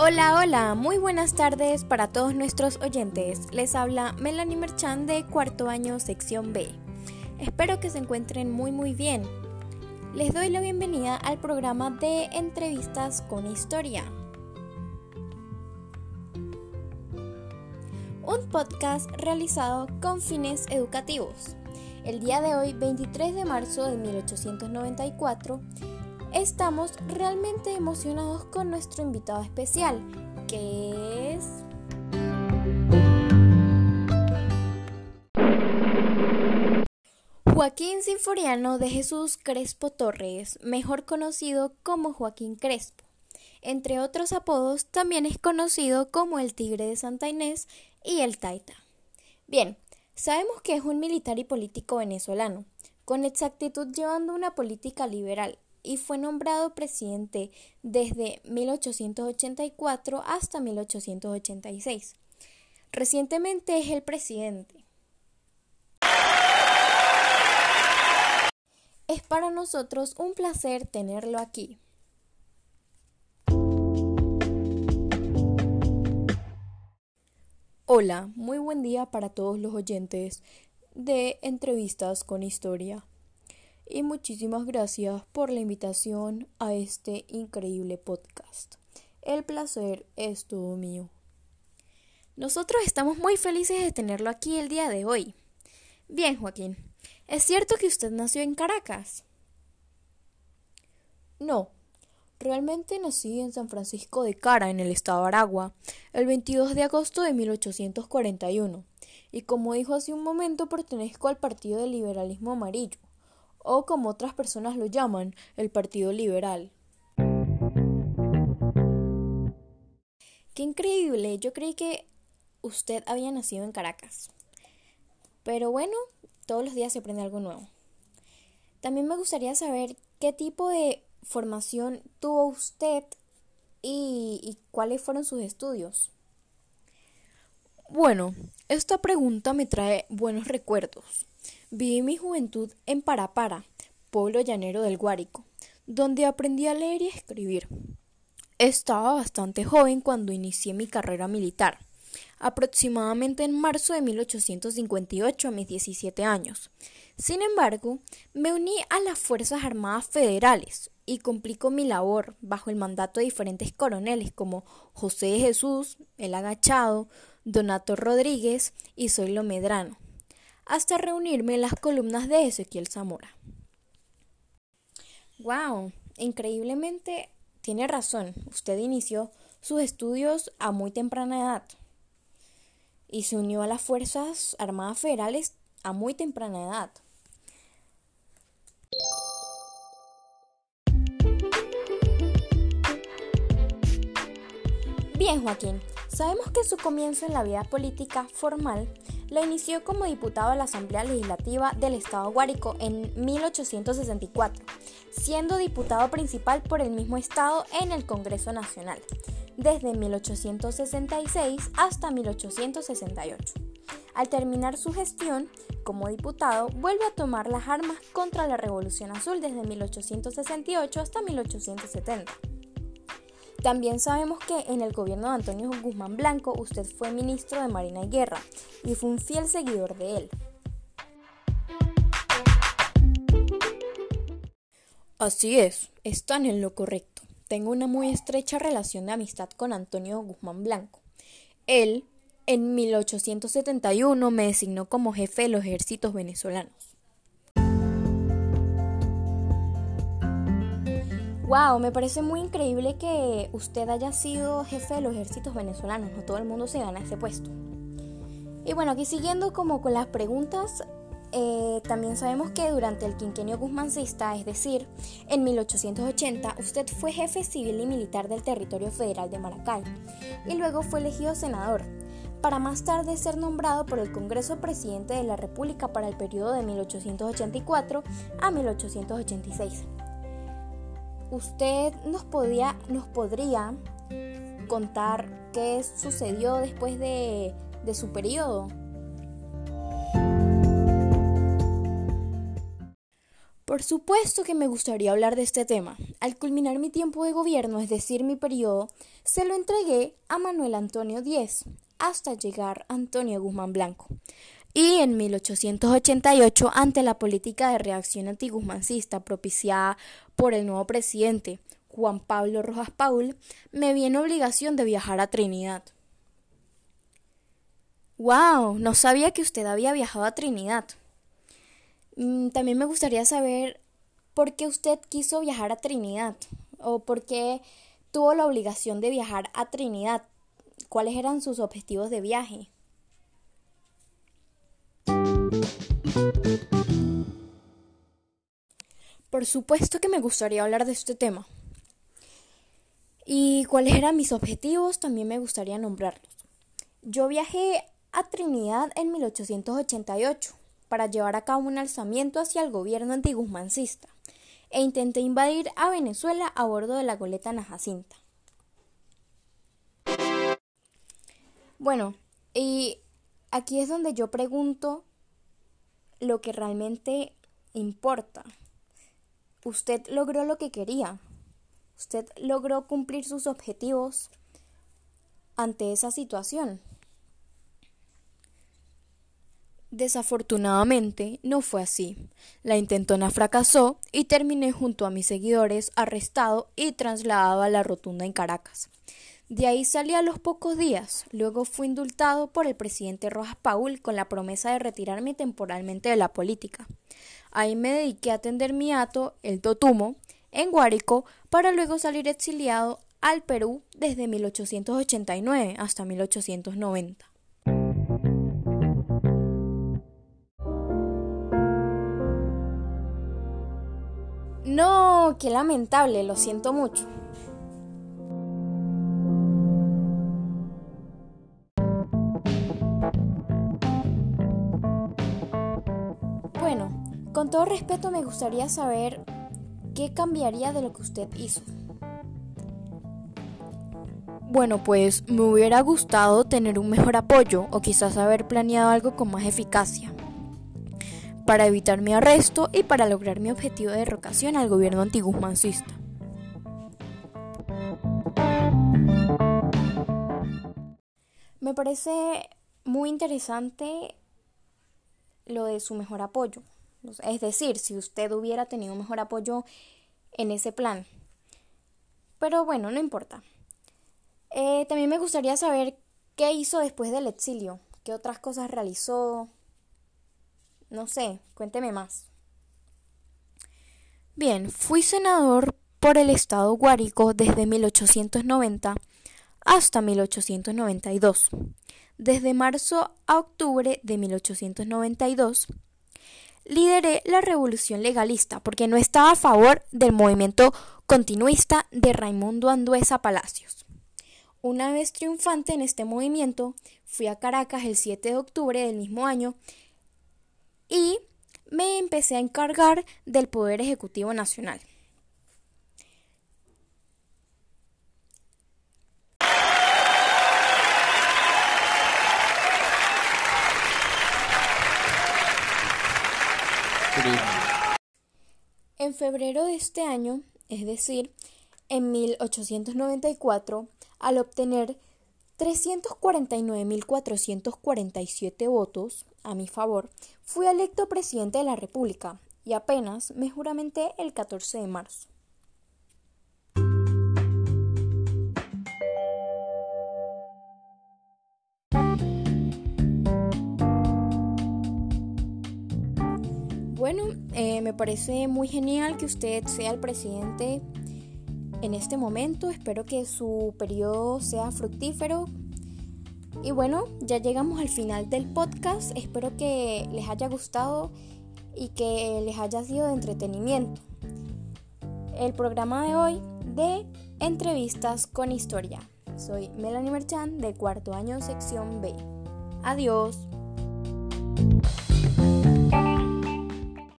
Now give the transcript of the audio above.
Hola, hola, muy buenas tardes para todos nuestros oyentes. Les habla Melanie Merchan de cuarto año sección B. Espero que se encuentren muy muy bien. Les doy la bienvenida al programa de entrevistas con historia. Un podcast realizado con fines educativos. El día de hoy, 23 de marzo de 1894, Estamos realmente emocionados con nuestro invitado especial, que es... Joaquín Sinforiano de Jesús Crespo Torres, mejor conocido como Joaquín Crespo. Entre otros apodos, también es conocido como el Tigre de Santa Inés y el Taita. Bien, sabemos que es un militar y político venezolano, con exactitud llevando una política liberal, y fue nombrado presidente desde 1884 hasta 1886. Recientemente es el presidente. Es para nosotros un placer tenerlo aquí. Hola, muy buen día para todos los oyentes de Entrevistas con Historia y muchísimas gracias por la invitación a este increíble podcast. El placer es todo mío. Nosotros estamos muy felices de tenerlo aquí el día de hoy. Bien, Joaquín, ¿es cierto que usted nació en Caracas? No, realmente nací en San Francisco de Cara, en el estado de Aragua, el 22 de agosto de 1841, y como dijo hace un momento, pertenezco al Partido del Liberalismo Amarillo o como otras personas lo llaman, el Partido Liberal. Qué increíble, yo creí que usted había nacido en Caracas. Pero bueno, todos los días se aprende algo nuevo. También me gustaría saber qué tipo de formación tuvo usted y, y cuáles fueron sus estudios. Bueno, esta pregunta me trae buenos recuerdos. Viví mi juventud en Parapara, pueblo llanero del Guárico, donde aprendí a leer y escribir. Estaba bastante joven cuando inicié mi carrera militar, aproximadamente en marzo de 1858 a mis 17 años. Sin embargo, me uní a las Fuerzas Armadas Federales y cumplí mi labor bajo el mandato de diferentes coroneles como José Jesús, El Agachado, Donato Rodríguez y Zoilo Medrano hasta reunirme en las columnas de Ezequiel Zamora. ¡Wow! Increíblemente tiene razón. Usted inició sus estudios a muy temprana edad y se unió a las Fuerzas Armadas Federales a muy temprana edad. Bien, Joaquín, sabemos que su comienzo en la vida política formal lo inició como diputado de la Asamblea Legislativa del Estado Guárico en 1864, siendo diputado principal por el mismo estado en el Congreso Nacional, desde 1866 hasta 1868. Al terminar su gestión como diputado, vuelve a tomar las armas contra la Revolución Azul desde 1868 hasta 1870. También sabemos que en el gobierno de Antonio Guzmán Blanco usted fue ministro de Marina y Guerra y fue un fiel seguidor de él. Así es, están en lo correcto. Tengo una muy estrecha relación de amistad con Antonio Guzmán Blanco. Él, en 1871, me designó como jefe de los ejércitos venezolanos. Wow, me parece muy increíble que usted haya sido jefe de los ejércitos venezolanos, no todo el mundo se gana ese puesto. Y bueno, aquí siguiendo como con las preguntas, eh, también sabemos que durante el quinquenio guzmancista, es decir, en 1880, usted fue jefe civil y militar del territorio federal de Maracay y luego fue elegido senador, para más tarde ser nombrado por el Congreso presidente de la República para el periodo de 1884 a 1886 usted nos, nos podría contar qué sucedió después de, de su periodo. Por supuesto que me gustaría hablar de este tema. Al culminar mi tiempo de gobierno, es decir, mi periodo, se lo entregué a Manuel Antonio Díez, hasta llegar Antonio Guzmán Blanco. Y en 1888, ante la política de reacción antiguzmancista propiciada por el nuevo presidente Juan Pablo Rojas Paul, me vi en obligación de viajar a Trinidad. ¡Wow! No sabía que usted había viajado a Trinidad. Mm, también me gustaría saber por qué usted quiso viajar a Trinidad o por qué tuvo la obligación de viajar a Trinidad. ¿Cuáles eran sus objetivos de viaje? Por supuesto que me gustaría hablar de este tema. ¿Y cuáles eran mis objetivos? También me gustaría nombrarlos. Yo viajé a Trinidad en 1888 para llevar a cabo un alzamiento hacia el gobierno antiguzmancista e intenté invadir a Venezuela a bordo de la goleta Najacinta. Bueno, y aquí es donde yo pregunto lo que realmente importa. Usted logró lo que quería. Usted logró cumplir sus objetivos ante esa situación. Desafortunadamente no fue así. La intentona fracasó y terminé junto a mis seguidores arrestado y trasladado a la rotunda en Caracas. De ahí salí a los pocos días. Luego fui indultado por el presidente Rojas Paul con la promesa de retirarme temporalmente de la política. Ahí me dediqué a atender mi ato, el Totumo, en Guárico, para luego salir exiliado al Perú desde 1889 hasta 1890. No, qué lamentable, lo siento mucho. Con todo respeto me gustaría saber qué cambiaría de lo que usted hizo. Bueno, pues me hubiera gustado tener un mejor apoyo o quizás haber planeado algo con más eficacia para evitar mi arresto y para lograr mi objetivo de derrocación al gobierno antiguzmancista. Me parece muy interesante lo de su mejor apoyo. Es decir, si usted hubiera tenido mejor apoyo en ese plan. Pero bueno, no importa. Eh, también me gustaría saber qué hizo después del exilio, qué otras cosas realizó, no sé, cuénteme más. Bien, fui senador por el estado Guárico desde 1890 hasta 1892. Desde marzo a octubre de 1892 lideré la revolución legalista porque no estaba a favor del movimiento continuista de Raimundo Anduesa Palacios. Una vez triunfante en este movimiento, fui a Caracas el 7 de octubre del mismo año y me empecé a encargar del Poder Ejecutivo Nacional. En febrero de este año, es decir, en 1894, al obtener 349.447 votos a mi favor, fui electo presidente de la República y apenas me juramenté el 14 de marzo. Bueno, eh, me parece muy genial que usted sea el presidente en este momento. Espero que su periodo sea fructífero. Y bueno, ya llegamos al final del podcast. Espero que les haya gustado y que les haya sido de entretenimiento. El programa de hoy de entrevistas con historia. Soy Melanie Merchan de cuarto año sección B. Adiós.